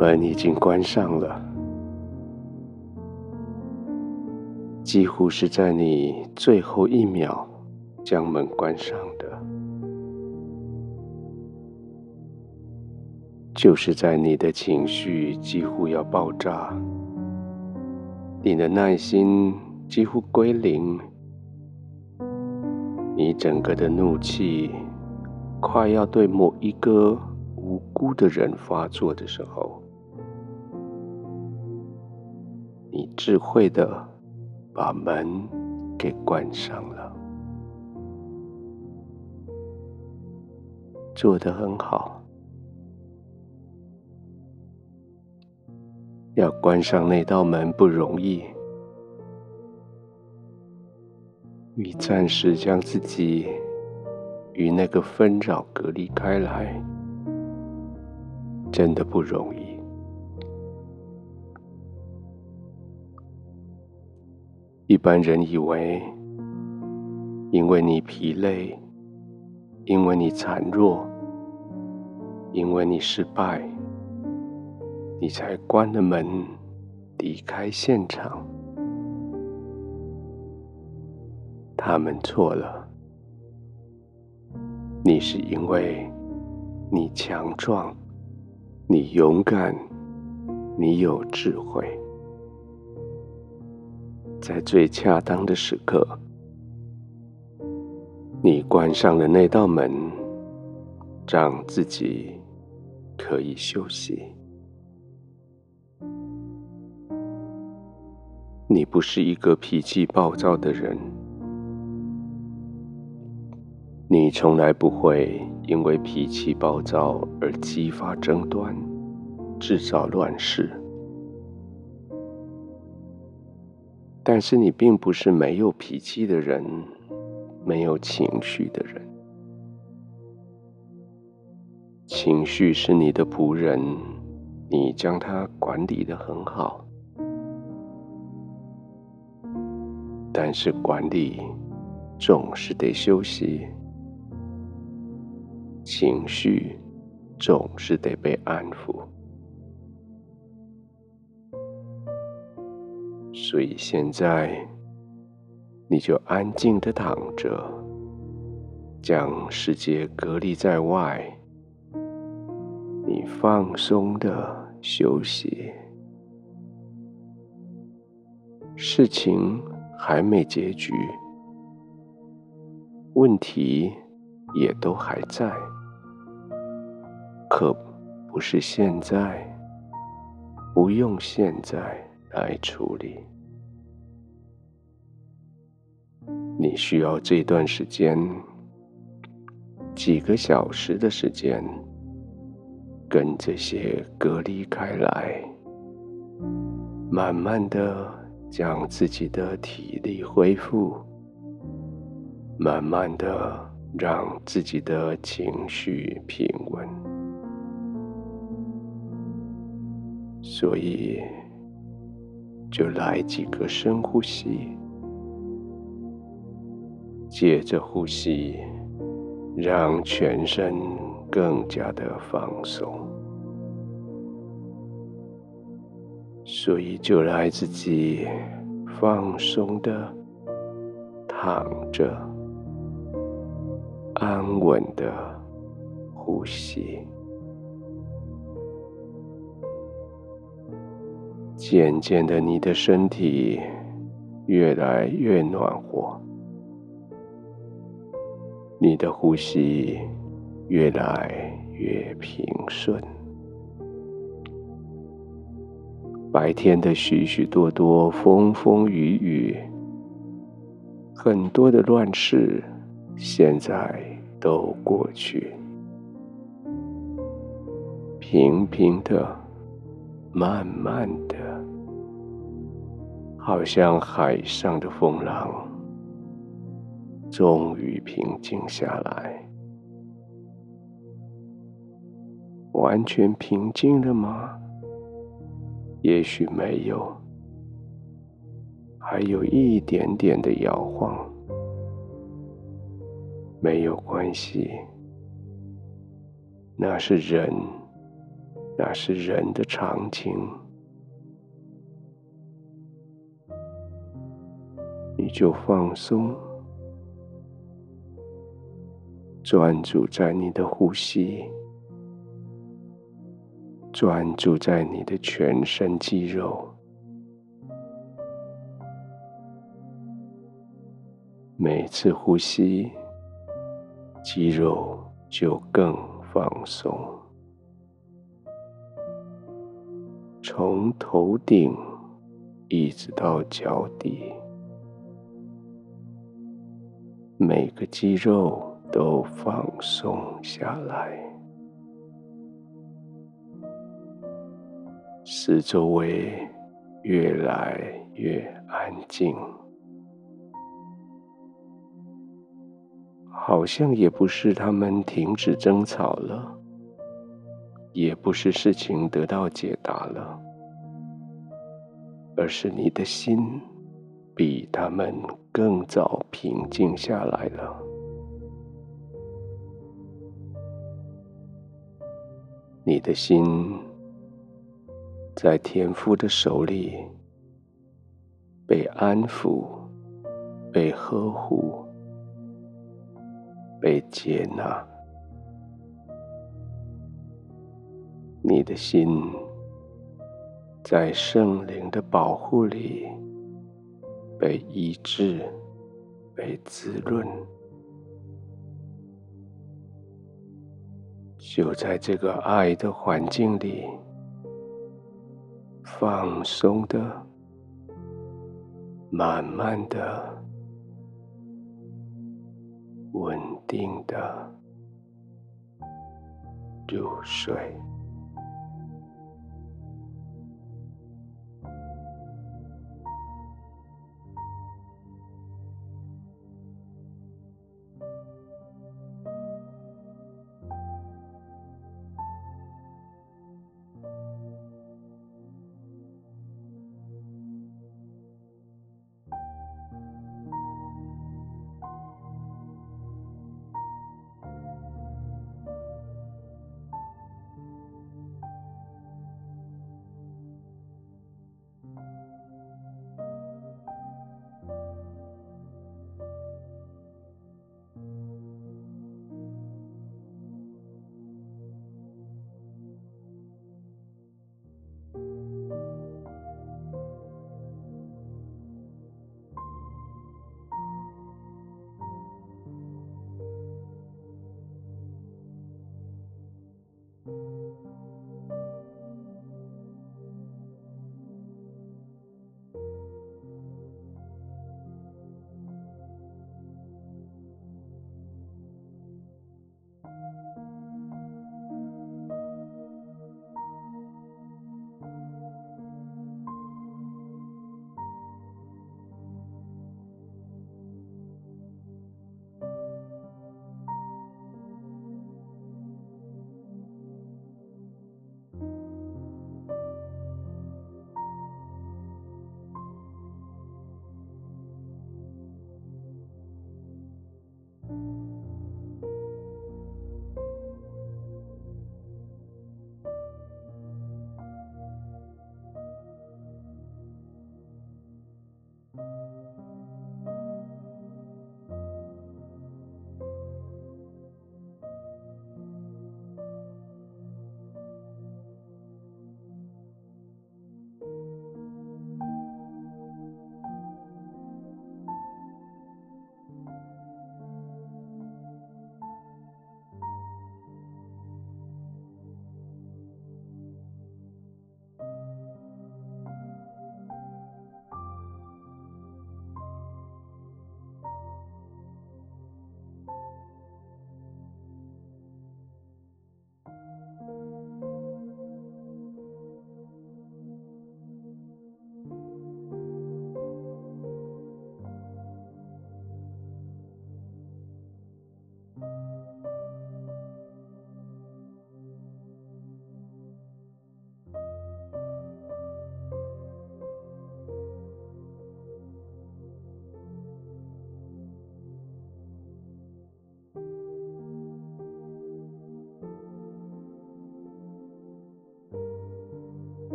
门已经关上了，几乎是在你最后一秒将门关上的，就是在你的情绪几乎要爆炸，你的耐心几乎归零，你整个的怒气快要对某一个无辜的人发作的时候，你智慧的把门给关上了，做得很好。要关上那道门不容易，你暂时将自己与那个纷扰隔离开来。真的不容易。一般人以为，因为你疲累，因为你孱弱，因为你失败，你才关了门，离开现场。他们错了。你是因为你强壮。你勇敢，你有智慧，在最恰当的时刻，你关上了那道门，让自己可以休息。你不是一个脾气暴躁的人。你从来不会因为脾气暴躁而激发争端，制造乱世。但是你并不是没有脾气的人，没有情绪的人。情绪是你的仆人，你将它管理得很好。但是管理总是得休息。情绪总是得被安抚，所以现在你就安静的躺着，将世界隔离在外，你放松的休息。事情还没结局，问题也都还在。可不是现在，不用现在来处理。你需要这段时间，几个小时的时间，跟这些隔离开来，慢慢的将自己的体力恢复，慢慢的让自己的情绪平稳。所以，就来几个深呼吸，借着呼吸，让全身更加的放松。所以，就来自己放松的躺着，安稳的呼吸。渐渐的，你的身体越来越暖和，你的呼吸越来越平顺。白天的许许多多风风雨雨，很多的乱事，现在都过去，平平的。慢慢的，好像海上的风浪，终于平静下来。完全平静了吗？也许没有，还有一点点的摇晃。没有关系，那是人。那是人的常情。你就放松，专注在你的呼吸，专注在你的全身肌肉。每次呼吸，肌肉就更放松，从头顶一直到脚底，每个肌肉都放松下来，使周围越来越安静。好像也不是他们停止争吵了，也不是事情得到解答了，而是你的心比他们更早平静下来了。你的心在天父的手里被安抚，被呵护。被接纳，你的心在圣灵的保护里被医治、被滋润，就在这个爱的环境里，放松的、慢慢的。稳定的入睡。